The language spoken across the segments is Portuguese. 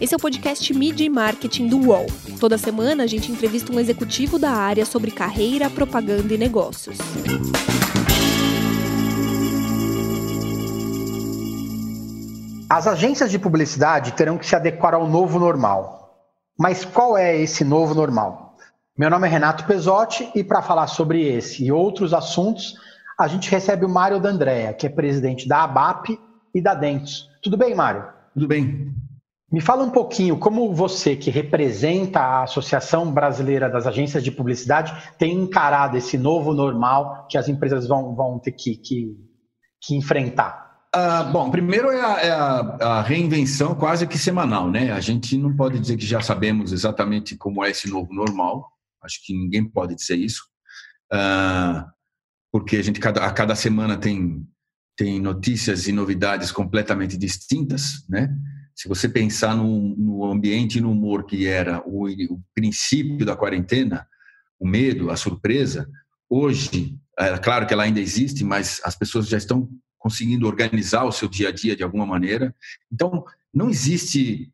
Esse é o podcast Media e Marketing do UOL. Toda semana a gente entrevista um executivo da área sobre carreira, propaganda e negócios. As agências de publicidade terão que se adequar ao novo normal. Mas qual é esse novo normal? Meu nome é Renato Pesotti e para falar sobre esse e outros assuntos, a gente recebe o Mário D'Andrea, que é presidente da ABAP e da Dentos. Tudo bem, Mário? Tudo bem. Me fala um pouquinho como você, que representa a Associação Brasileira das Agências de Publicidade, tem encarado esse novo normal que as empresas vão, vão ter que, que, que enfrentar. Ah, bom, primeiro é, a, é a, a, reinvenção quase que semanal, né? A gente não pode dizer que já sabemos exatamente como é esse novo normal. Acho que ninguém pode dizer isso, ah, porque a gente cada, a cada semana tem tem notícias e novidades completamente distintas, né? Se você pensar no, no ambiente e no humor que era o, o, princípio da quarentena, o medo, a surpresa, hoje, é claro que ela ainda existe, mas as pessoas já estão conseguindo organizar o seu dia a dia de alguma maneira. Então, não existe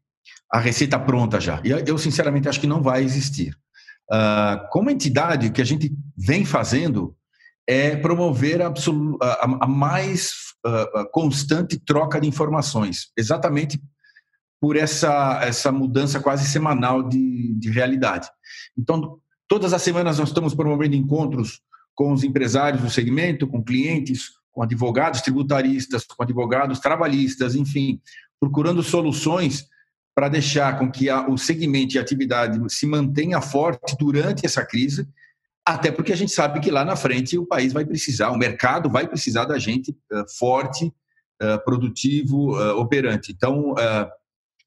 a receita pronta já. E eu, sinceramente, acho que não vai existir. Uh, como entidade, o que a gente vem fazendo é promover a, a, a mais uh, constante troca de informações, exatamente por essa, essa mudança quase semanal de, de realidade. Então, todas as semanas nós estamos promovendo encontros com os empresários do segmento, com clientes, com advogados tributaristas, com advogados trabalhistas, enfim, procurando soluções para deixar com que a, o segmento e a atividade se mantenha forte durante essa crise, até porque a gente sabe que lá na frente o país vai precisar, o mercado vai precisar da gente uh, forte, uh, produtivo, uh, operante. Então,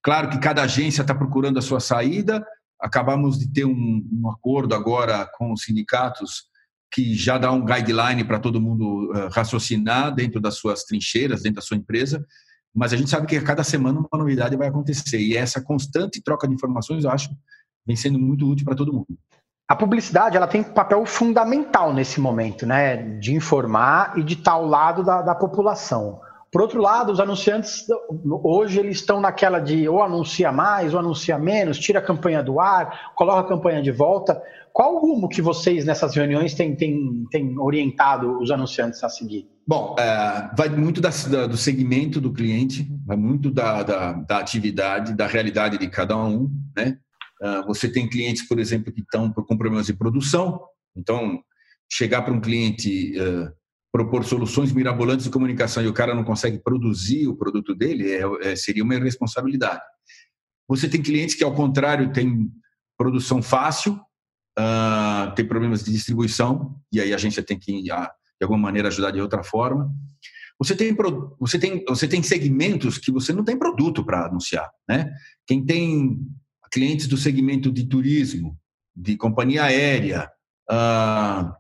Claro que cada agência está procurando a sua saída. Acabamos de ter um, um, acordo agora com os sindicatos que já dá um guideline para todo mundo raciocinar dentro das suas trincheiras, dentro da sua empresa. Mas a gente sabe que a cada semana uma novidade vai acontecer. E essa constante troca de informações, eu acho, vem sendo muito útil para todo mundo. A publicidade ela tem um papel fundamental nesse momento, né? De informar e de estar ao lado da, da população. Por outro lado, os anunciantes hoje eles estão naquela de ou anuncia mais ou anuncia menos, tira a campanha do ar, coloca a campanha de volta. Qual o rumo que vocês nessas reuniões têm, têm, têm orientado os anunciantes a seguir? Bom, é, vai muito da, da, do segmento do cliente, vai muito da, da, da, atividade, da realidade de cada um. Né? É, você tem clientes, por exemplo, que estão com problemas de produção, então chegar para um cliente é, propor soluções mirabolantes de comunicação e o cara não consegue produzir o produto dele, é, é, seria uma irresponsabilidade. Você tem clientes que, ao contrário, têm produção fácil, uh, tem problemas de distribuição, e aí a gente tem que, de alguma maneira, ajudar de outra forma. Você tem, você tem, você tem segmentos que você não tem produto para anunciar. Né? Quem tem clientes do segmento de turismo, de companhia aérea, uh,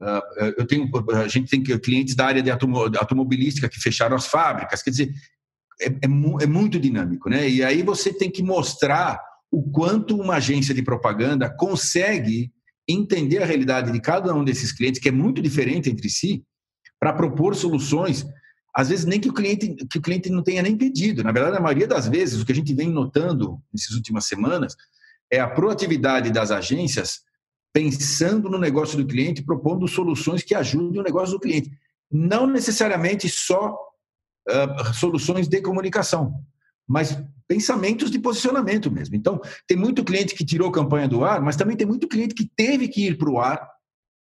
ah, eu tenho, a gente tem clientes da área de automobilística que fecharam as fábricas, quer dizer, é, é, é, muito dinâmico, né? E aí você tem que mostrar o quanto uma agência de propaganda consegue entender a realidade de cada um desses clientes, que é muito diferente entre si, para propor soluções, às vezes nem que o cliente que o cliente não tenha nem pedido. Na verdade, a maioria das vezes, o que a gente vem notando nessas últimas semanas é a proatividade das agências pensando no negócio do cliente, propondo soluções que ajudem o negócio do cliente. Não necessariamente só uh, soluções de comunicação, mas pensamentos de posicionamento mesmo. Então, tem muito cliente que tirou campanha do ar, mas também tem muito cliente que teve que ir para o ar.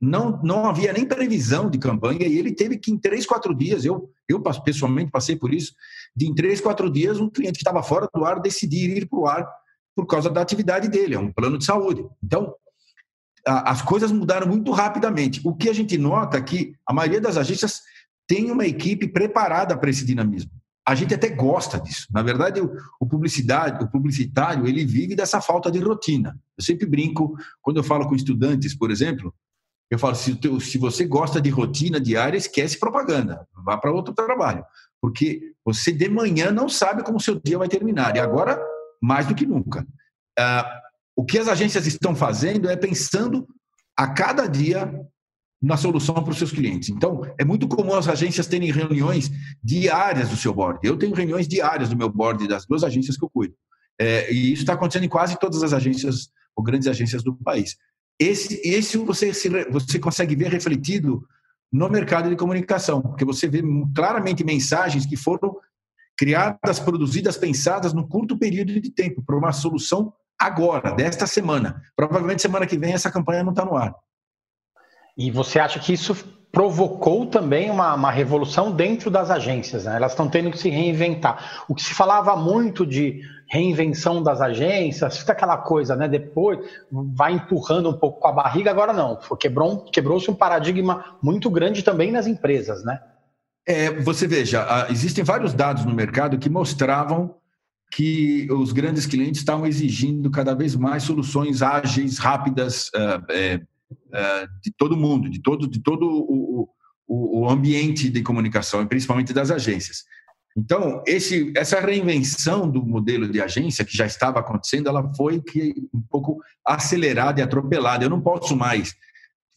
Não, não havia nem previsão de campanha e ele teve que, em três, quatro dias, eu, eu pessoalmente passei por isso, de em três, quatro dias, um cliente que estava fora do ar decidir ir para o ar por causa da atividade dele, é um plano de saúde. Então, as coisas mudaram muito rapidamente. O que a gente nota é que a maioria das agências tem uma equipe preparada para esse dinamismo. A gente até gosta disso. Na verdade, o, publicidade, o publicitário, ele vive dessa falta de rotina. Eu sempre brinco quando eu falo com estudantes, por exemplo, eu falo se, se você gosta de rotina diária, esquece propaganda, vá para outro trabalho, porque você de manhã não sabe como o seu dia vai terminar. E agora mais do que nunca. Uh, o que as agências estão fazendo é pensando a cada dia na solução para os seus clientes. Então, é muito comum as agências terem reuniões diárias do seu board. Eu tenho reuniões diárias do meu board das duas agências que eu cuido. É, e isso está acontecendo em quase todas as agências ou grandes agências do país. Esse, esse você, você consegue ver refletido no mercado de comunicação, porque você vê claramente mensagens que foram criadas, produzidas, pensadas num curto período de tempo para uma solução agora, desta semana. Provavelmente semana que vem essa campanha não está no ar. E você acha que isso provocou também uma, uma revolução dentro das agências? Né? Elas estão tendo que se reinventar. O que se falava muito de reinvenção das agências, fica aquela coisa, né? Depois vai empurrando um pouco com a barriga, agora não. Quebrou, quebrou-se um paradigma muito grande também nas empresas, né? É, você veja, existem vários dados no mercado que mostravam que os grandes clientes estavam exigindo cada vez mais soluções ágeis, rápidas, é, é, de todo mundo, de todo, de todo o, o, o ambiente de comunicação, principalmente das agências. Então, esse, essa reinvenção do modelo de agência que já estava acontecendo, ela foi que, um pouco acelerada e atropelada. Eu não posso mais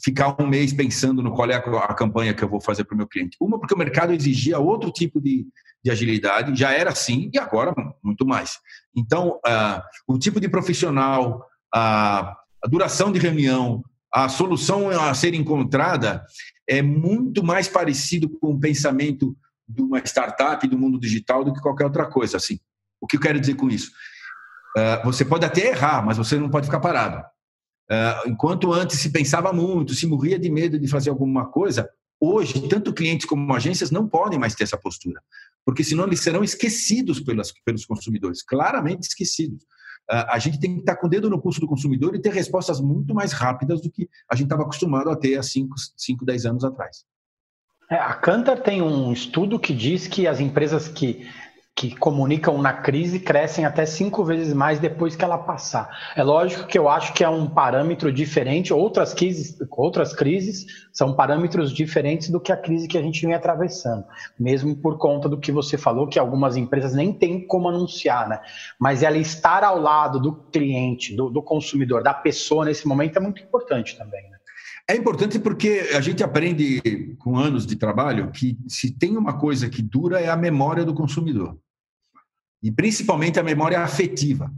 ficar um mês pensando no qual é a, a campanha que eu vou fazer para o meu cliente. Uma, porque o mercado exigia outro tipo de, de agilidade, já era assim e agora muito mais. Então, uh, o tipo de profissional, uh, a duração de reunião, a solução a ser encontrada é muito mais parecido com o pensamento de uma startup do mundo digital do que qualquer outra coisa. Assim, o que eu quero dizer com isso? Uh, você pode até errar, mas você não pode ficar parado. Uh, enquanto antes se pensava muito, se morria de medo de fazer alguma coisa, hoje, tanto clientes como agências não podem mais ter essa postura, porque senão eles serão esquecidos pelas, pelos consumidores, claramente esquecidos. Ah, a gente tem que estar com o dedo no pulso do consumidor e ter respostas muito mais rápidas do que a gente estava acostumado a ter há 5, 10 anos atrás. É, a Cantar tem um estudo que diz que as empresas que que comunicam na crise crescem até cinco vezes mais depois que ela passar. É lógico que eu acho que é um parâmetro diferente, outras crises, outras crises são parâmetros diferentes do que a crise que a gente vem atravessando, mesmo por conta do que você falou, que algumas empresas nem têm como anunciar, né? Mas ela estar ao lado do cliente, do, do consumidor, da pessoa nesse momento é muito importante também. Né? É importante porque a gente aprende com anos de trabalho que se tem uma coisa que dura é a memória do consumidor. E principalmente a memória afetiva.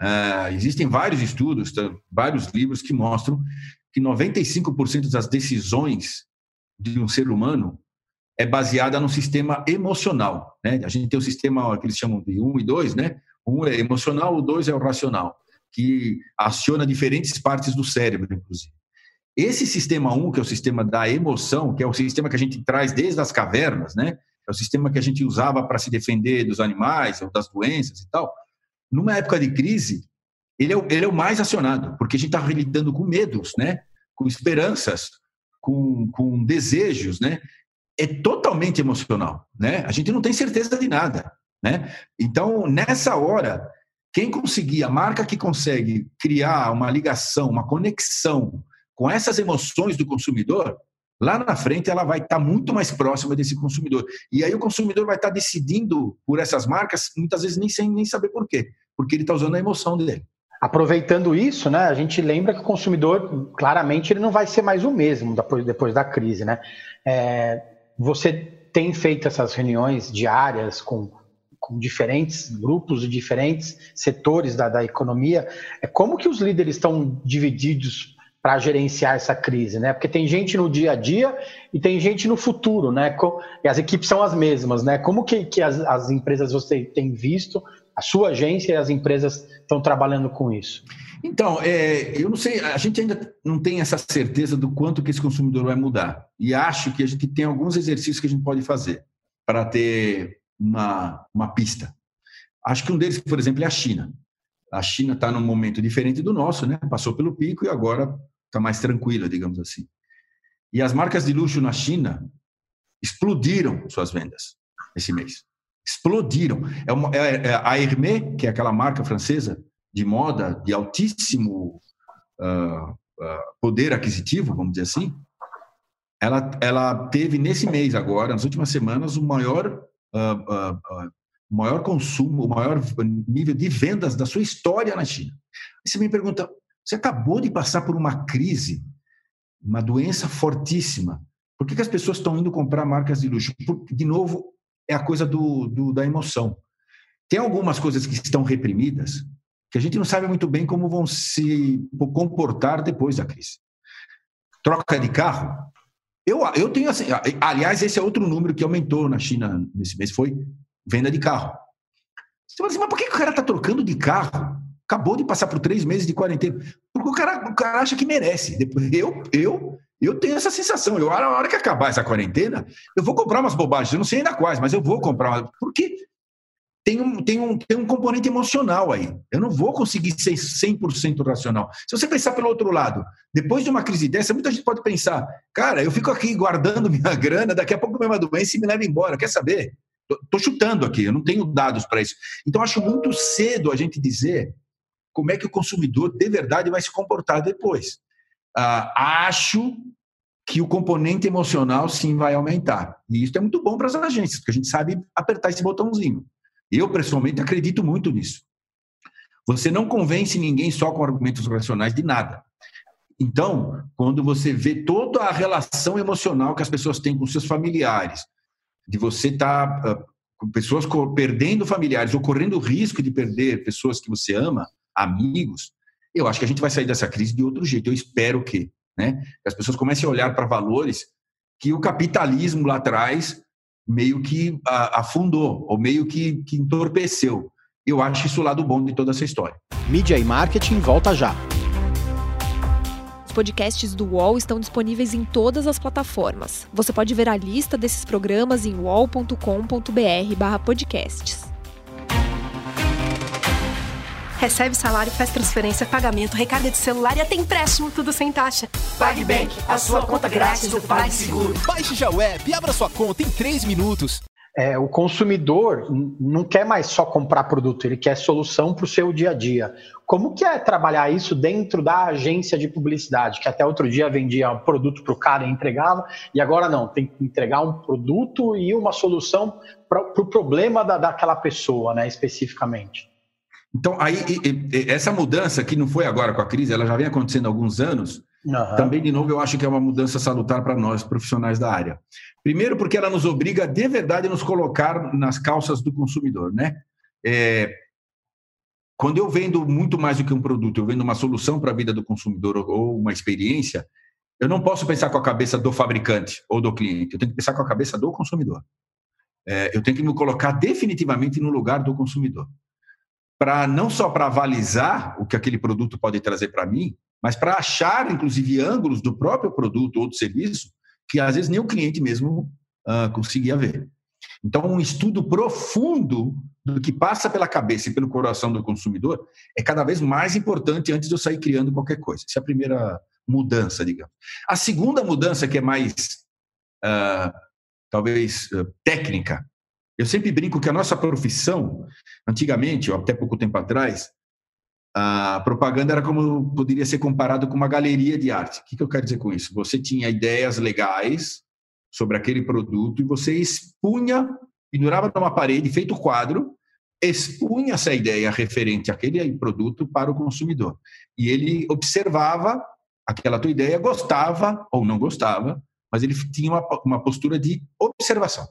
Uh, existem vários estudos, vários livros que mostram que 95% das decisões de um ser humano é baseada no sistema emocional. Né? A gente tem o sistema que eles chamam de 1 e 2, né? Um é emocional, o dois é o racional, que aciona diferentes partes do cérebro, inclusive. Esse sistema 1, que é o sistema da emoção, que é o sistema que a gente traz desde as cavernas, né? É o sistema que a gente usava para se defender dos animais ou das doenças e tal. Numa época de crise, ele é, o, ele é o mais acionado, porque a gente está lidando com medos, né? Com esperanças, com, com desejos, né? É totalmente emocional, né? A gente não tem certeza de nada, né? Então, nessa hora, quem conseguir, a marca que consegue criar uma ligação, uma conexão com essas emoções do consumidor, lá na frente ela vai estar muito mais próxima desse consumidor. E aí o consumidor vai estar decidindo por essas marcas, muitas vezes nem sem nem saber por quê, porque ele está usando a emoção dele. Aproveitando isso, né, a gente lembra que o consumidor, claramente, ele não vai ser mais o mesmo depois, depois da crise. Né? É, você tem feito essas reuniões diárias com, com diferentes grupos e diferentes setores da, da economia. É, como que os líderes estão divididos para gerenciar essa crise, né? Porque tem gente no dia a dia e tem gente no futuro, né? E as equipes são as mesmas, né? Como que, que as, as empresas você tem visto, a sua agência e as empresas estão trabalhando com isso? Então, é, eu não sei, a gente ainda não tem essa certeza do quanto que esse consumidor vai mudar. E acho que a gente tem alguns exercícios que a gente pode fazer para ter uma, uma pista. Acho que um deles, por exemplo, é a China. A China está num momento diferente do nosso, né? Passou pelo pico e agora está mais tranquila, digamos assim. E as marcas de luxo na China explodiram suas vendas esse mês. Explodiram. É, uma, é, é a Hermès, que é aquela marca francesa de moda de altíssimo uh, uh, poder aquisitivo, vamos dizer assim, ela, ela teve nesse mês agora, nas últimas semanas, o maior, uh, maior consumo, o maior nível de vendas da sua história na China. Aí você me pergunta, você acabou de passar por uma crise uma doença fortíssima. Por que, que as pessoas estão indo comprar marcas de luxo? Porque, de novo, é a coisa do, do, da emoção. Tem algumas coisas que estão reprimidas que a gente não sabe muito bem como vão se comportar depois da crise. Troca de carro. Eu, eu tenho assim, aliás, esse é outro número que aumentou na China nesse mês, foi venda de carro. Você fala assim, mas por que o cara está trocando de carro? Acabou de passar por três meses de quarentena. Porque o cara, o cara acha que merece. Eu, eu, eu tenho essa sensação. Eu, a hora que acabar essa quarentena, eu vou comprar umas bobagens. Eu não sei ainda quais, mas eu vou comprar. Porque tem um, tem, um, tem um componente emocional aí. Eu não vou conseguir ser 100% racional. Se você pensar pelo outro lado, depois de uma crise dessa, muita gente pode pensar: cara, eu fico aqui guardando minha grana, daqui a pouco vem uma doença e me leva embora. Quer saber? Estou chutando aqui, eu não tenho dados para isso. Então, acho muito cedo a gente dizer como é que o consumidor de verdade vai se comportar depois. Ah, acho que o componente emocional sim vai aumentar. E isso é muito bom para as agências, porque a gente sabe apertar esse botãozinho. Eu, pessoalmente, acredito muito nisso. Você não convence ninguém só com argumentos racionais de nada. Então, quando você vê toda a relação emocional que as pessoas têm com seus familiares, de você estar tá, com pessoas perdendo familiares ou correndo o risco de perder pessoas que você ama, amigos, eu acho que a gente vai sair dessa crise de outro jeito. Eu espero que, né, que as pessoas comecem a olhar para valores que o capitalismo lá atrás meio que uh, afundou ou meio que, que entorpeceu. Eu acho isso o lado bom de toda essa história. Mídia e marketing volta já. Os podcasts do UOL estão disponíveis em todas as plataformas. Você pode ver a lista desses programas em uol.com.br/podcasts. Recebe salário, faz transferência, pagamento, recarga de celular e até empréstimo, tudo sem taxa. PagBank, a sua conta grátis do PagSeguro. Baixe já o app e abra sua conta em 3 minutos. É, o consumidor não quer mais só comprar produto, ele quer solução para o seu dia a dia. Como que é trabalhar isso dentro da agência de publicidade, que até outro dia vendia um produto para o cara e entregava, e agora não, tem que entregar um produto e uma solução para o pro problema da, daquela pessoa, né, especificamente. Então, aí, essa mudança que não foi agora com a crise, ela já vem acontecendo há alguns anos, Uhum. Também, de novo, eu acho que é uma mudança salutar para nós, profissionais da área. Primeiro, porque ela nos obriga, de verdade, a nos colocar nas calças do consumidor, né? É, quando eu vendo muito mais do que um produto, eu vendo uma solução para a vida do consumidor ou uma experiência, eu não posso pensar com a cabeça do fabricante ou do cliente, eu tenho que pensar com a cabeça do consumidor. É, eu tenho que me colocar definitivamente no lugar do consumidor. Para não só para avalizar o que aquele produto pode trazer para mim, mas para achar, inclusive, ângulos do próprio produto ou do serviço que às vezes nem o cliente mesmo uh, conseguia ver. Então, um estudo profundo do que passa pela cabeça e pelo coração do consumidor é cada vez mais importante antes de eu sair criando qualquer coisa. Essa é a primeira mudança, digamos. A segunda mudança, que é mais, uh, talvez, uh, técnica, eu sempre brinco que a nossa profissão, antigamente, ou até pouco tempo atrás, a propaganda era como poderia ser comparado com uma galeria de arte. O que, eu quero dizer com isso? Você tinha ideias legais sobre aquele produto e você expunha, pendurava numa parede, feito quadro, expunha essa ideia referente àquele produto para o consumidor. E ele observava aquela tua ideia, gostava ou não gostava, mas ele tinha uma, uma postura de observação.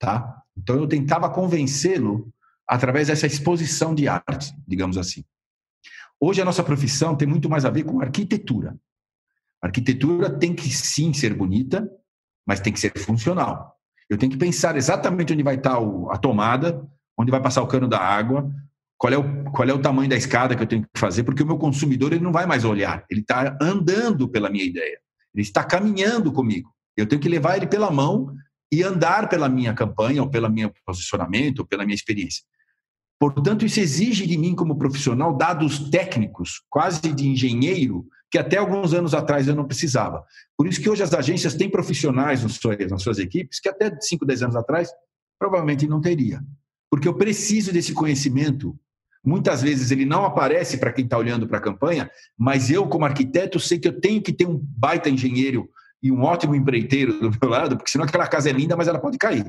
Tá? Então eu tentava convencê-lo através dessa exposição de arte, digamos assim. Hoje a nossa profissão tem muito mais a ver com arquitetura. A arquitetura tem que sim ser bonita, mas tem que ser funcional. Eu tenho que pensar exatamente onde vai estar a tomada, onde vai passar o cano da água, qual é o, qual é o tamanho da escada que eu tenho que fazer, porque o meu consumidor ele não vai mais olhar, ele está andando pela minha ideia, ele está caminhando comigo. Eu tenho que levar ele pela mão e andar pela minha campanha, ou pelo meu posicionamento, ou pela minha experiência. Portanto, isso exige de mim, como profissional, dados técnicos, quase de engenheiro, que até alguns anos atrás eu não precisava. Por isso que hoje as agências têm profissionais nas suas equipes que até 5, 10 anos atrás provavelmente não teria. Porque eu preciso desse conhecimento. Muitas vezes ele não aparece para quem está olhando para a campanha, mas eu, como arquiteto, sei que eu tenho que ter um baita engenheiro e um ótimo empreiteiro do meu lado, porque senão aquela casa é linda, mas ela pode cair.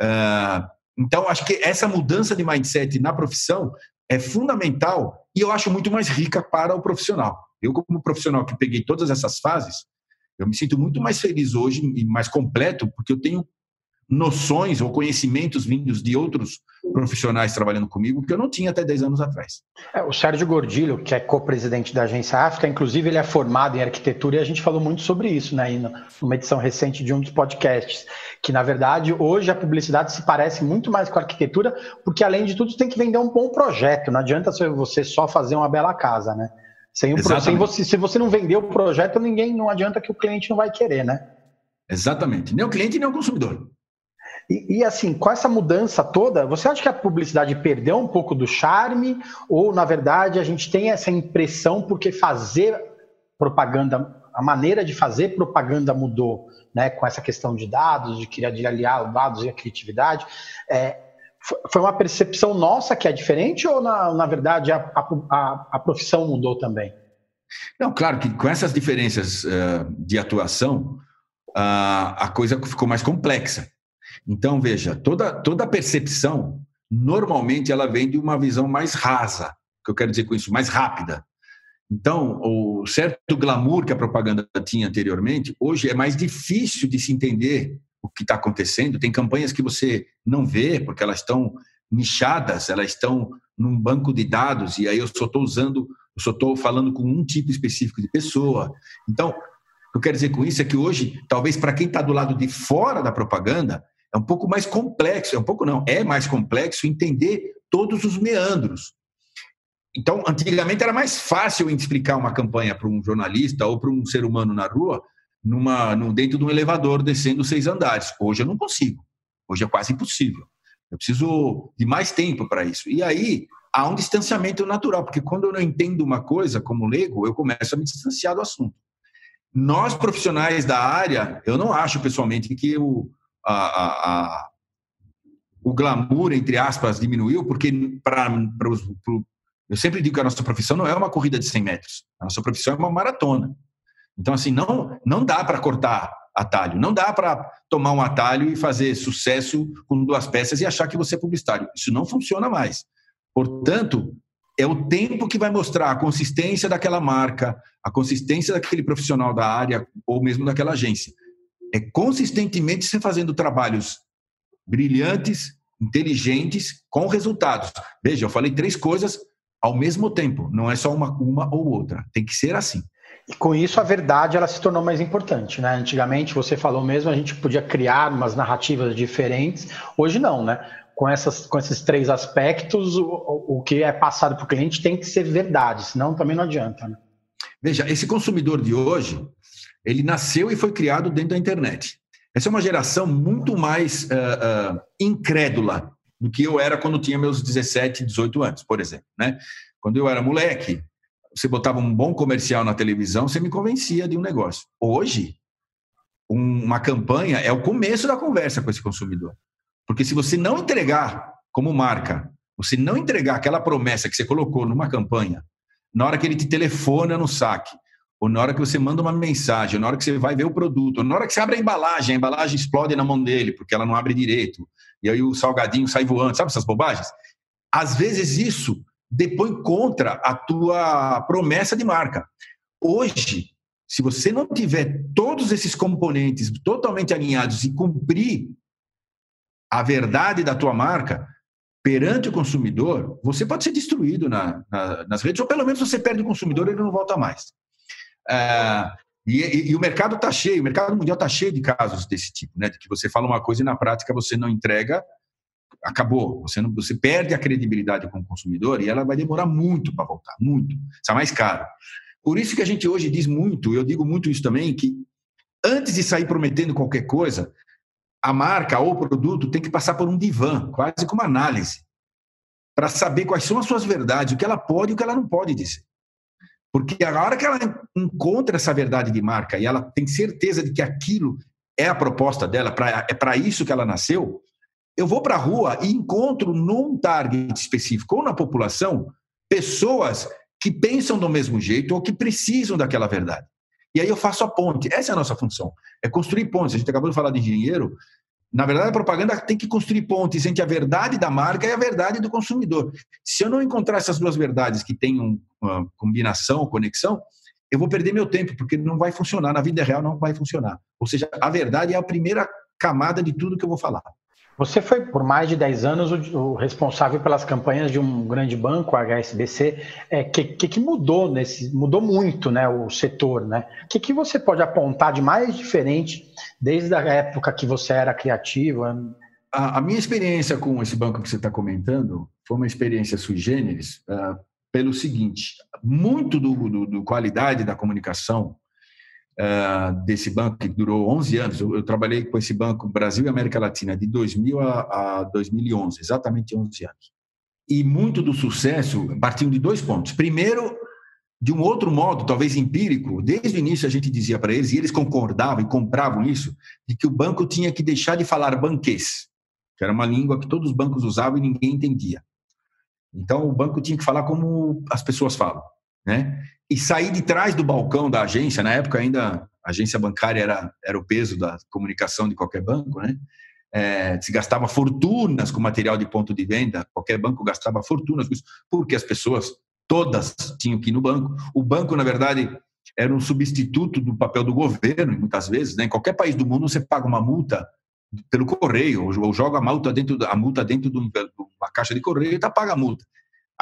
Uh, então, acho que essa mudança de mindset na profissão é fundamental e eu acho muito mais rica para o profissional. Eu, como profissional que peguei todas essas fases, Eu me sinto muito mais feliz hoje e mais completo porque eu tenho noções ou conhecimentos vindos de outros profissionais trabalhando comigo que eu não tinha até 10 anos atrás. É, o Sérgio Gordilho, que é co-presidente da Agência África, inclusive ele é formado em arquitetura e a gente falou muito sobre isso, né, numa edição recente de um dos podcasts, que na verdade hoje a publicidade se parece muito mais com a arquitetura, porque além de tudo tem que vender um bom projeto, não adianta você só fazer uma bela casa, né? Sem, o, sem você, se você não vender o projeto, ninguém não adianta que o cliente não vai querer, né? Exatamente. Nem o cliente nem o consumidor. E, e, assim, com essa mudança toda, você acha que a publicidade perdeu um pouco do charme? Ou, na verdade, a gente tem essa impressão porque fazer propaganda, a maneira de fazer propaganda mudou, né? Com essa questão de dados, de, de aliar dados e a criatividade. É, foi uma percepção nossa que é diferente ou, na, na verdade, a, a, a profissão mudou também? Não, claro que com essas diferenças uh, de atuação, uh, a coisa ficou mais complexa. Então, veja, toda, toda percepção, normalmente, ela vem de uma visão mais rasa. Que eu quero dizer com isso? Mais rápida. Então, o certo glamour que a propaganda tinha anteriormente, hoje é mais difícil de se entender o que está acontecendo. Tem campanhas que você não vê, porque elas estão nichadas, elas estão num banco de dados, e aí eu só estou usando, eu só estou falando com um tipo específico de pessoa. Então, o que eu quero dizer com isso é que hoje, talvez para quem está do lado de fora da propaganda, é um pouco mais complexo, é um pouco não, é mais complexo entender todos os meandros. Então, antigamente era mais fácil explicar uma campanha para um jornalista ou para um ser humano na rua, numa, no, dentro de um elevador descendo seis andares. Hoje eu não consigo. Hoje é quase impossível. Eu preciso de mais tempo para isso. E aí há um distanciamento natural, porque quando eu não entendo uma coisa como leigo, eu começo a me distanciar do assunto. Nós, profissionais da área, eu não acho pessoalmente que o, a, a, a, o glamour, entre aspas, diminuiu, porque para eu sempre digo que a nossa profissão não é uma corrida de 100 metros, a nossa profissão é uma maratona. Então, assim, não, não dá para cortar atalho, não dá para tomar um atalho e fazer sucesso com duas peças e achar que você é publicitário. Isso não funciona mais. Portanto, é o tempo que vai mostrar a consistência daquela marca, a consistência daquele profissional da área ou mesmo daquela agência é consistentemente você fazendo trabalhos brilhantes, inteligentes, com resultados. Veja, eu falei três coisas ao mesmo tempo, não é só uma, uma ou outra, tem que ser assim. E com isso a verdade ela se tornou mais importante, né? Antigamente você falou mesmo, a gente podia criar umas narrativas diferentes, hoje não, né? Com, essas, com esses três aspectos, o, o que é passado para o cliente tem que ser verdade, senão também não adianta. Né? Veja, esse consumidor de hoje, ele nasceu e foi criado dentro da internet. Essa é uma geração muito mais uh, uh, incrédula do que eu era quando tinha meus 17, 18 anos, por exemplo. Né? Quando eu era moleque, você botava um bom comercial na televisão, você me convencia de um negócio. Hoje, um, uma campanha é o começo da conversa com esse consumidor. Porque se você não entregar como marca, você não entregar aquela promessa que você colocou numa campanha, na hora que ele te telefona no saque, ou na hora que você manda uma mensagem, ou na hora que você vai ver o produto, ou na hora que você abre a embalagem, a embalagem explode na mão dele, porque ela não abre direito, e aí o salgadinho sai voando, sabe essas bobagens? Às vezes isso depõe contra a tua promessa de marca. Hoje, se você não tiver todos esses componentes totalmente alinhados e cumprir a verdade da tua marca perante o consumidor, você pode ser destruído na, na, nas redes, ou pelo menos você perde o consumidor e ele não volta mais. É, e, e, e, o mercado está cheio, o mercado mundial está cheio de casos desse tipo, né? De que você fala uma coisa e na prática você não entrega, acabou. Você, não, você perde a credibilidade com o consumidor e ela vai demorar muito para voltar, muito. Está mais caro. Por isso que a gente hoje diz muito, eu digo muito isso também, que antes de sair prometendo qualquer coisa, a marca ou o produto tem que passar por um divã, quase como análise, para saber quais são as suas verdades, o que ela pode e o que ela não pode dizer. Porque a hora que ela encontra essa verdade de marca e ela tem certeza de que aquilo é a proposta dela, pra, é para isso que ela nasceu, eu vou para a rua e encontro num target específico ou na população pessoas que pensam do mesmo jeito ou que precisam daquela verdade. E aí eu faço a ponte. Essa é a nossa função. É construir pontes. A gente acabou de falar de engenheiro. Na verdade, a propaganda tem que construir pontes entre a verdade da marca e a verdade do consumidor. Se eu não encontrar essas duas verdades que tenham uma combinação, conexão, eu vou perder meu tempo, porque não vai funcionar. Na vida real não vai funcionar. Ou seja, a verdade é a primeira camada de tudo que eu vou falar. Você foi por mais de 10 anos o, responsável pelas campanhas de um grande banco, a HSBC. O é, que, que, mudou nesse, mudou muito, né, o setor, né? O que, que você pode apontar de mais diferente desde a época que você era criativo? A, a minha experiência com esse banco que você está comentando foi uma experiência sui generis uh, pelo seguinte: muito do, do, do qualidade da comunicação uh, desse banco, que durou 11 anos. Eu, eu, trabalhei com esse banco Brasil e América Latina de 2000 a, a 2011, exatamente 11 anos. E muito do sucesso partiu de dois pontos. Primeiro, de um outro modo, talvez empírico, desde o início a gente dizia para eles, e eles concordavam e compravam isso, de que o banco tinha que deixar de falar banquês, que era uma língua que todos os bancos usavam e ninguém entendia. Então, o banco tinha que falar como as pessoas falam né? E sair de trás do balcão da agência, na época ainda a agência bancária era, era o peso da comunicação de qualquer banco, né? É, se gastava fortunas com material de ponto de venda, qualquer banco gastava fortunas com isso, porque as pessoas todas tinham que ir no banco. O banco, na verdade, era um substituto do papel do governo, muitas vezes. Né? Em qualquer país do mundo, você paga uma multa pelo correio, ou joga a multa dentro, a multa dentro de uma caixa de correio e tá, paga a multa.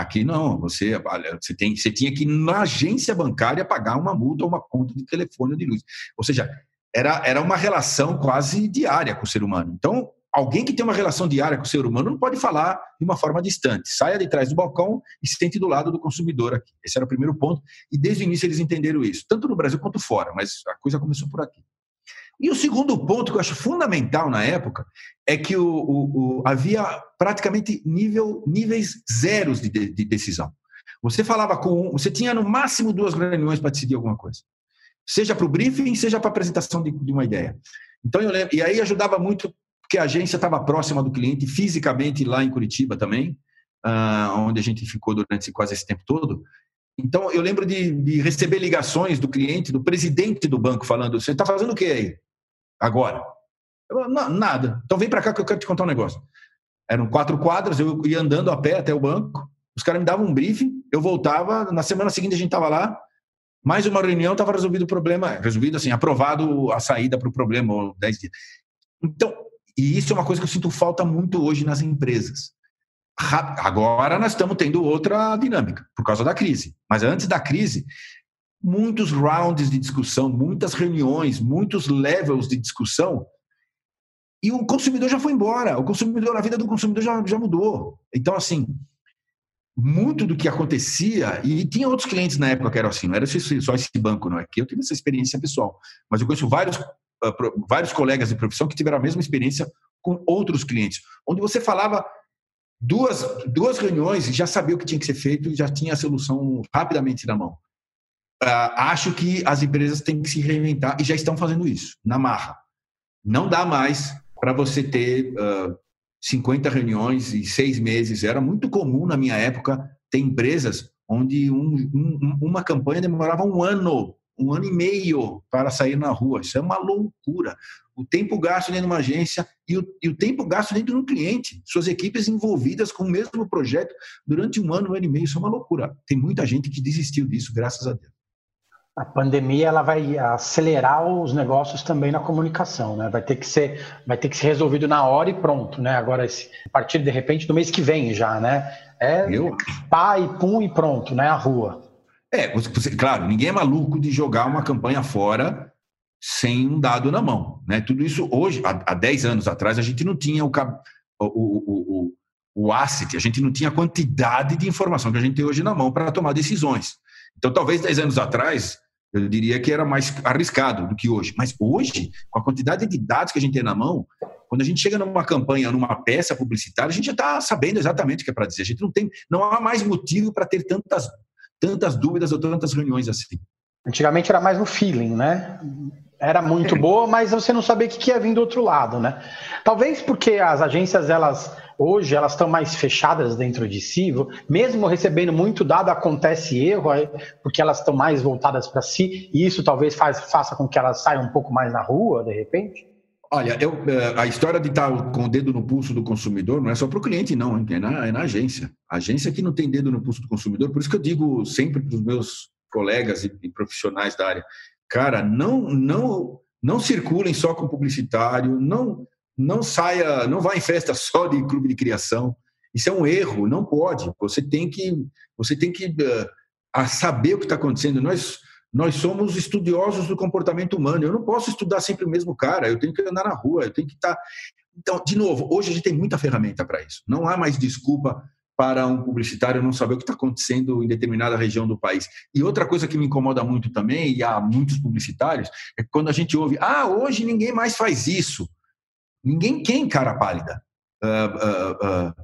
Aqui não, você, você, tem, você tinha que ir na agência bancária pagar uma multa ou uma conta de telefone ou de luz. Ou seja, era, era uma relação quase diária com o ser humano. Então, alguém que tem uma relação diária com o ser humano não pode falar de uma forma distante. Saia de trás do balcão e se sente do lado do consumidor aqui. Esse era o primeiro ponto. E desde o início eles entenderam isso, tanto no Brasil quanto fora, mas a coisa começou por aqui. E o segundo ponto que eu acho fundamental na época é que o, o, o havia praticamente nível, níveis zeros de, de, decisão. Você falava com você tinha no máximo duas reuniões para decidir alguma coisa, seja para o briefing, seja para a apresentação de, de, uma ideia. Então eu lembro, e aí ajudava muito porque a agência estava próxima do cliente, fisicamente lá em Curitiba também, uh, onde a gente ficou durante quase esse tempo todo. Então eu lembro de, de receber ligações do cliente, do presidente do banco, falando: "Você está fazendo o que aí?" Agora. Eu, nada. Então vem para cá que eu quero te contar um negócio. Eram quatro quadras, eu ia andando a pé até o banco, os caras me davam um briefing, eu voltava, na semana seguinte a gente estava lá, mais uma reunião, estava resolvido o problema, resolvido assim, aprovado a saída para o problema, ou dez dias. Então, e isso é uma coisa que eu sinto falta muito hoje nas empresas. Agora nós estamos tendo outra dinâmica, por causa da crise. Mas antes da crise, muitos rounds de discussão, muitas reuniões, muitos levels de discussão. E o consumidor já foi embora. O consumidor, a vida do consumidor já, já mudou. Então, assim, muito do que acontecia, e tinha outros clientes na época que eram assim, não era só esse banco, não é que eu tive essa experiência pessoal, mas eu conheço vários, ah, vários colegas de profissão que tiveram a mesma experiência com outros clientes, onde você falava duas, duas reuniões e já sabia o que tinha que ser feito e já tinha a solução rapidamente na mão. Uh, acho que as empresas têm que se reinventar e já estão fazendo isso, na marra. Não dá mais para você ter uh, 50 reuniões e seis meses. Era muito comum na minha época ter empresas onde um, um, uma campanha demorava um ano, um ano e meio para sair na rua. Isso é uma loucura. O tempo gasto dentro de uma agência e o, e o tempo gasto dentro do cliente. Suas equipes envolvidas com o mesmo projeto durante um ano, um ano e meio. Isso é uma loucura. Tem muita gente que desistiu disso, graças a Deus a pandemia ela vai acelerar os negócios também na comunicação, né? Vai ter que ser, vai ter que ser resolvido na hora e pronto, né? Agora a partir de repente do mês que vem já, né? É Eu? pá e pum e pronto, né? A rua. É, você, claro, ninguém é maluco de jogar uma campanha fora sem um dado na mão, né? Tudo isso hoje, há, há 10 anos atrás, a gente não tinha o, o, o, o, o asset, a gente não tinha a quantidade de informação que a gente tem hoje na mão para tomar decisões. Então, talvez 10 anos atrás, eu diria que era mais arriscado do que hoje. Mas hoje, com a quantidade de dados que a gente tem na mão, quando a gente chega numa campanha, numa peça publicitária, a gente já está sabendo exatamente o que é para dizer. A gente não tem, não há mais motivo para ter tantas, tantas dúvidas ou tantas reuniões assim. Antigamente era mais no feeling, né? Era muito boa, mas você não sabia o que ia vir do outro lado, né? Talvez porque as agências elas hoje elas estão mais fechadas dentro de si, mesmo recebendo muito dado, acontece erro, porque elas estão mais voltadas para si, e isso talvez faz, faça com que elas saiam um pouco mais na rua, de repente? Olha, eu, eh, a história de estar com o dedo no pulso do consumidor não é só para o cliente, não, é na, é na agência. A agência que não tem dedo no pulso do consumidor, por isso que eu digo sempre para os meus colegas e, e profissionais da área, cara, não, não, não circulem só com publicitário, não, não saia, não vá em festa só de clube de criação. Isso é um erro, não pode. Você tem que, você tem que uh, saber o que está acontecendo. Nós, nós somos estudiosos do comportamento humano. Eu não posso estudar sempre o mesmo cara. Eu tenho que andar na rua. Eu tenho que estar. Tá... Então, de novo, hoje a gente tem muita ferramenta para isso. Não há mais desculpa para um publicitário não saber o que está acontecendo em determinada região do país. E outra coisa que me incomoda muito também, e há muitos publicitários, é quando a gente ouve: ah, hoje ninguém mais faz isso. Ninguém quem, cara pálida? Uh, uh, uh,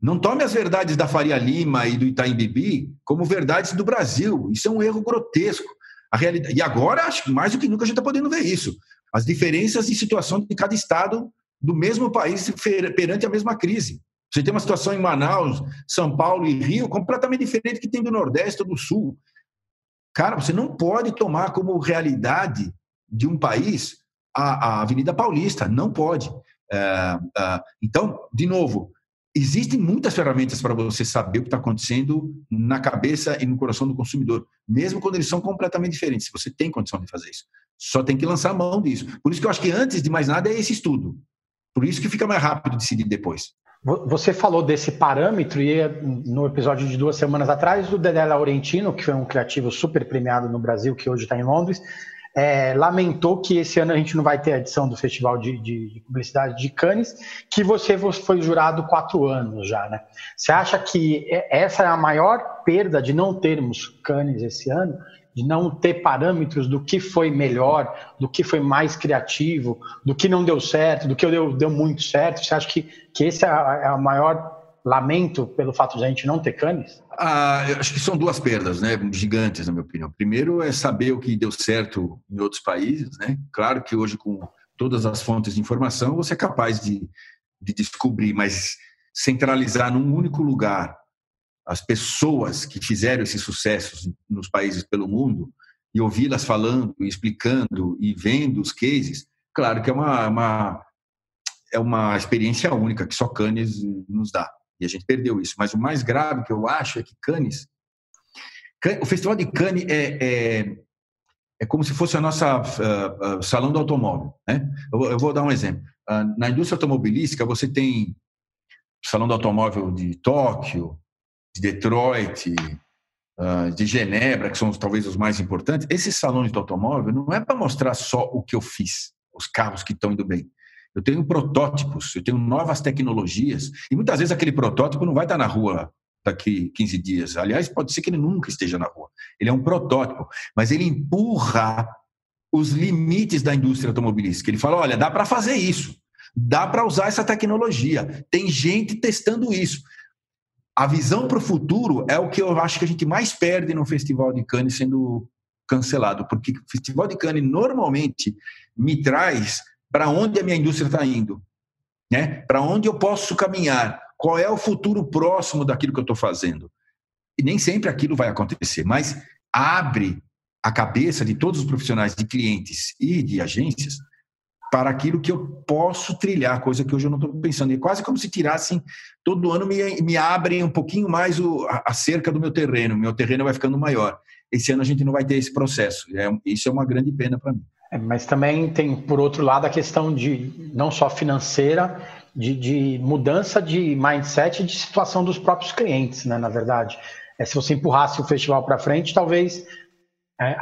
não tome as verdades da Faria Lima e do Itaim Bibi como verdades do Brasil. Isso é um erro grotesco. A realidade... E agora, acho que mais do que nunca, a gente está podendo ver isso. As diferenças de situação de cada estado do mesmo país perante a mesma crise. Você tem uma situação em Manaus, São Paulo e Rio completamente diferente que tem do Nordeste ou do Sul. Cara, você não pode tomar como realidade de um país a, a Avenida Paulista. Não pode. É, é, então, de novo, existem muitas ferramentas para você saber o que está acontecendo na cabeça e no coração do consumidor, mesmo quando eles são completamente diferentes. Você tem condição de fazer isso. Só tem que lançar a mão disso. Por isso que eu acho que antes de mais nada é esse estudo. Por isso que fica mais rápido decidir depois. Você falou desse parâmetro e no episódio de duas semanas atrás, o Dedé Laurentino, que foi um criativo super premiado no Brasil, que hoje está em Londres, é, lamentou que esse ano a gente não vai ter a edição do Festival de, de, de, Publicidade de Cannes, que você foi jurado quatro anos já, né? Você acha que essa é a maior perda de não termos Cannes esse ano? de não ter parâmetros do que foi melhor, do que foi mais criativo, do que não deu certo, do que deu, deu muito certo? Você acha que, que esse é a, é maior lamento pelo fato de a gente não ter canes? Ah, acho que são duas perdas, né, gigantes na minha opinião. Primeiro é saber o que deu certo em outros países, né? Claro que hoje com todas as fontes de informação você é capaz de, de descobrir, mas centralizar num único lugar as pessoas que fizeram esses sucessos nos países pelo mundo e ouvi-las falando, explicando e vendo os cases, claro que é uma, uma, é uma experiência única que só Cannes nos dá. E a gente perdeu isso. Mas o mais grave que eu acho é que Cannes, o Festival de Cannes é, é, é como se fosse a nossa uh, uh, salão do automóvel. Né? Eu, eu vou dar um exemplo. Uh, na indústria automobilística, você tem salão do automóvel de Tóquio, de Detroit, de Genebra, que são talvez os mais importantes, esses salões do automóvel não é para mostrar só o que eu fiz, os carros que estão indo bem. Eu tenho protótipos, eu tenho novas tecnologias, e muitas vezes aquele protótipo não vai estar na rua daqui 15 dias. Aliás, pode ser que ele nunca esteja na rua. Ele é um protótipo, mas ele empurra os limites da indústria automobilística. Ele fala: olha, dá para fazer isso, dá para usar essa tecnologia. Tem gente testando isso a visão para o futuro é o que eu acho que a gente mais perde no Festival de Cannes sendo cancelado, porque o Festival de Cannes normalmente me traz para onde a minha indústria está indo, né? Para onde eu posso caminhar? Qual é o futuro próximo daquilo que eu estou fazendo? E nem sempre aquilo vai acontecer, mas abre a cabeça de todos os profissionais, de clientes e de agências para aquilo que eu posso trilhar, coisa que hoje eu não estou pensando. É quase como se tirassem, todo ano me, me abrem um pouquinho mais o, a, a, cerca do meu terreno, meu terreno vai ficando maior. Esse ano a gente não vai ter esse processo. É, isso é uma grande pena para mim. É, mas também tem, por outro lado, a questão de não só financeira, de, de mudança de mindset e de situação dos próprios clientes, né, na verdade. É, se você empurrasse o festival para frente, talvez é,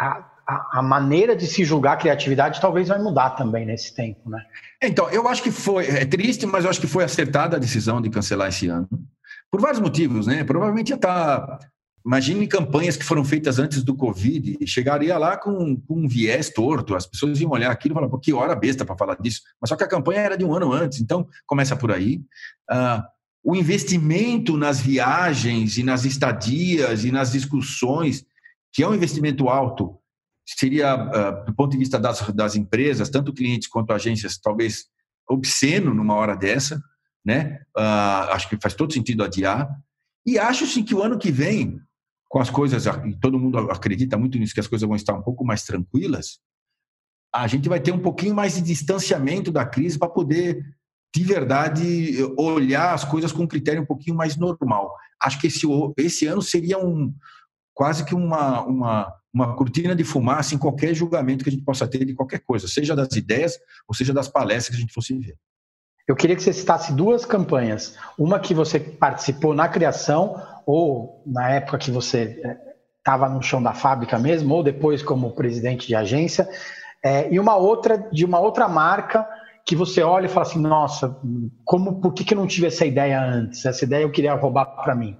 a, a, maneira de se julgar a criatividade talvez vai mudar também nesse tempo, né? Então, eu acho que foi, é triste, mas eu acho que foi acertada a decisão de cancelar esse ano. Por vários motivos, né? Provavelmente ia estar. Imagine campanhas que foram feitas antes do Covid, chegaria lá com, com, um viés torto, as pessoas iam olhar aquilo e falar, que hora besta para falar disso. Mas só que a campanha era de um ano antes, então começa por aí. Uh, o investimento nas viagens e nas estadias e nas discussões, que é um investimento alto, seria, uh, do ponto de vista das, das empresas, tanto clientes quanto agências, talvez obsceno numa hora dessa, né? Uh, acho que faz todo sentido adiar. E acho sim que o ano que vem, com as coisas, e todo mundo acredita muito nisso, que as coisas vão estar um pouco mais tranquilas, a gente vai ter um pouquinho mais de distanciamento da crise para poder, de verdade, olhar as coisas com um critério um pouquinho mais normal. Acho que esse, esse ano seria um, quase que uma, uma, uma cortina de fumaça em qualquer julgamento que a gente possa ter de qualquer coisa, seja das ideias ou seja das palestras que a gente fosse ver. Eu queria que você citasse duas campanhas. Uma que você participou na criação, ou na época que você estava no chão da fábrica mesmo, ou depois como presidente de agência, é, e uma outra de uma outra marca que você olha e fala assim, nossa, como, por que, que eu não tive essa ideia antes? Essa ideia eu queria roubar para mim.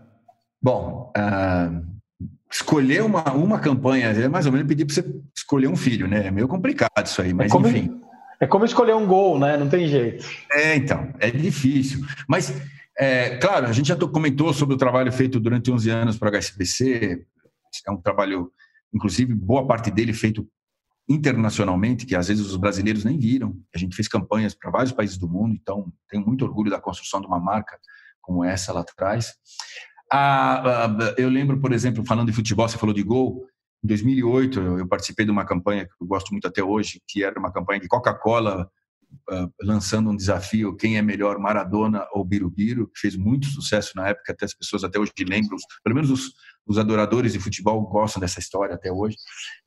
Bom, uh, escolher uma, uma campanha é mais ou menos pedir para você escolher um filho, né? É meio complicado isso aí, mas é como, enfim. É como escolher um gol, né? Não tem jeito. É, então, é difícil. Mas, é, claro, a gente já comentou sobre o trabalho feito durante 11 anos para o HSBC. É um trabalho, inclusive, boa parte dele feito internacionalmente, que às vezes os brasileiros nem viram. A gente fez campanhas para vários países do mundo, então tenho muito orgulho da construção de uma marca como essa lá atrás. Ah, eu lembro, por exemplo, falando de futebol, você falou de gol. Em 2008, eu participei de uma campanha que eu gosto muito até hoje, que era uma campanha de Coca-Cola uh, lançando um desafio: quem é melhor, Maradona ou Birubiru? Que fez muito sucesso na época, até as pessoas até hoje lembram, pelo menos os, os adoradores de futebol gostam dessa história até hoje.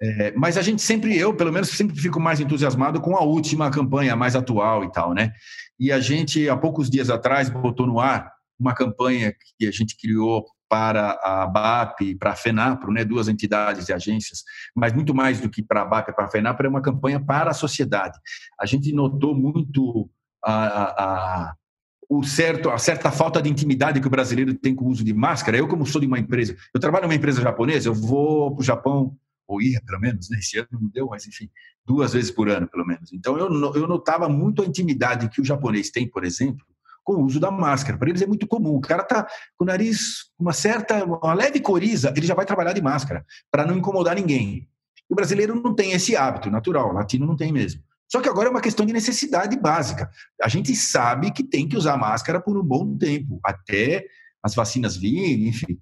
É, mas a gente sempre, eu pelo menos, sempre fico mais entusiasmado com a última campanha, a mais atual e tal, né? E a gente, há poucos dias atrás, botou no ar uma campanha que a gente criou para a BAP, para a FENAPRO, né, duas entidades e agências, mas muito mais do que para a BAP e para a FENAPRO, é uma campanha para a sociedade. A gente notou muito a, a, a, o certo, a certa falta de intimidade que o brasileiro tem com o uso de máscara. Eu, como sou de uma empresa, eu trabalho numa empresa japonesa, eu vou para o Japão, ou ia pelo menos, né? esse ano não deu, mas enfim, duas vezes por ano, pelo menos. Então, eu, eu notava muito a intimidade que o japonês tem, por exemplo, com o uso da máscara. Para eles é muito comum. O cara tá com o nariz, uma certa, uma leve coriza, ele já vai trabalhar de máscara, para não incomodar ninguém. O brasileiro não tem esse hábito natural, o latino não tem mesmo. Só que agora é uma questão de necessidade básica. A gente sabe que tem que usar máscara por um bom tempo, até as vacinas virem, enfim.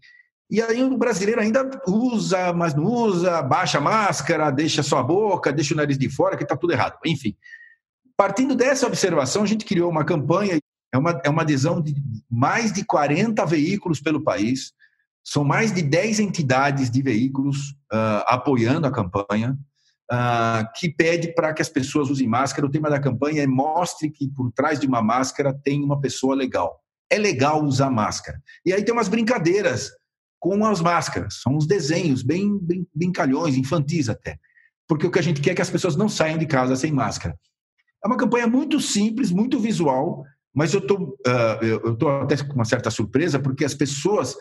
E aí o brasileiro ainda usa, mas não usa, baixa a máscara, deixa só a boca, deixa o nariz de fora, que está tudo errado. Enfim, partindo dessa observação, a gente criou uma campanha é uma, é uma adesão de mais de 40 veículos pelo país, são mais de 10 entidades de veículos uh, apoiando a campanha, uh, que pede para que as pessoas usem máscara. O tema da campanha é mostre que por trás de uma máscara tem uma pessoa legal. É legal usar máscara. E aí tem umas brincadeiras com as máscaras, são uns desenhos bem brincalhões, infantis até. Porque o que a gente quer é que as pessoas não saiam de casa sem máscara. É uma campanha muito simples, muito visual, mas eu tô, eu estou até com uma certa surpresa, porque as pessoas,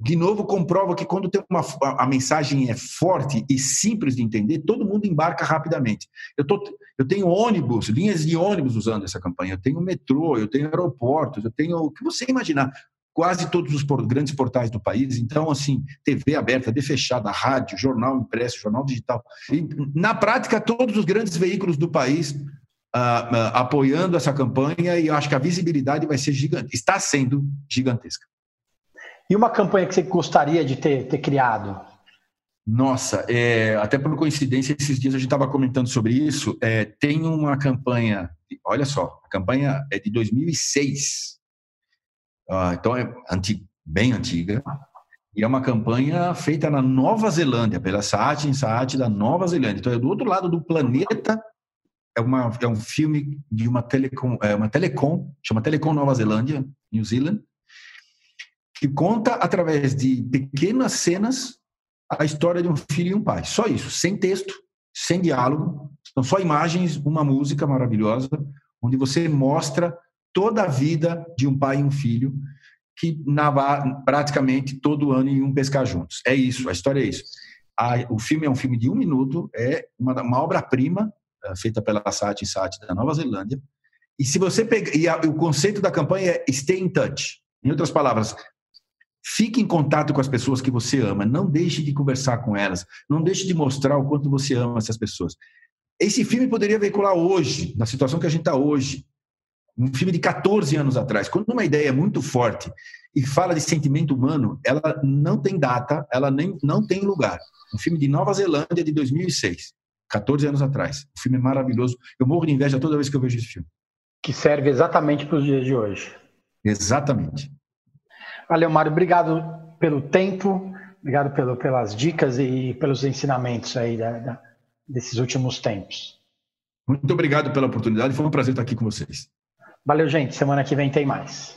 de novo, comprovam que quando tem uma, a mensagem é forte e simples de entender, todo mundo embarca rapidamente. Eu, tô, eu tenho ônibus, linhas de ônibus usando essa campanha, eu tenho metrô, eu tenho aeroportos, eu tenho o que você imaginar quase todos os grandes portais do país. Então, assim, TV aberta, TV fechada, rádio, jornal impresso, jornal digital. E, na prática, todos os grandes veículos do país uh, apoiando essa campanha e eu acho que a visibilidade vai ser gigante, está sendo gigantesca. E uma campanha que você gostaria de ter, ter criado? Nossa, é, até por coincidência, esses dias a gente estava comentando sobre isso. É, tem uma campanha, olha só, a campanha é de 2006, ah, então é bem antiga, e é uma campanha feita na Nova Zelândia, pela Saat, Saat da Nova Zelândia. Então é do outro lado do planeta é, uma, é um filme de uma telecom, é uma telecom, chama Telecom Nova Zelândia, New Zealand, que conta através de pequenas cenas a história de um filho e um pai. Só isso, sem texto, sem diálogo, são só imagens, uma música maravilhosa, onde você mostra toda a vida de um pai e um filho que nava praticamente todo ano em um pescar juntos. É isso, a história é isso. A, o filme é um filme de um minuto, é uma, uma obra-prima feita pela SAT e SAT da Nova Zelândia. E se você pega, e a, o conceito da campanha é stay in touch. Em outras palavras, fique em contato com as pessoas que você ama, não deixe de conversar com elas, não deixe de mostrar o quanto você ama essas pessoas. Esse filme poderia veicular hoje, na situação que a gente está hoje, um filme de 14 anos atrás. Quando uma ideia é muito forte e fala de sentimento humano, ela não tem data, ela nem não tem lugar. Um filme de Nova Zelândia de 2006. 14 anos atrás. O filme é maravilhoso. Eu morro de inveja toda vez que eu vejo esse filme. Que serve exatamente para os dias de hoje. Exatamente. Valeu, Mário. Obrigado pelo tempo, Obrigado pelo, pelas dicas e pelos ensinamentos aí da, da, desses últimos tempos. Muito obrigado pela oportunidade, foi um prazer estar aqui com vocês. Valeu, gente. Semana que vem tem mais.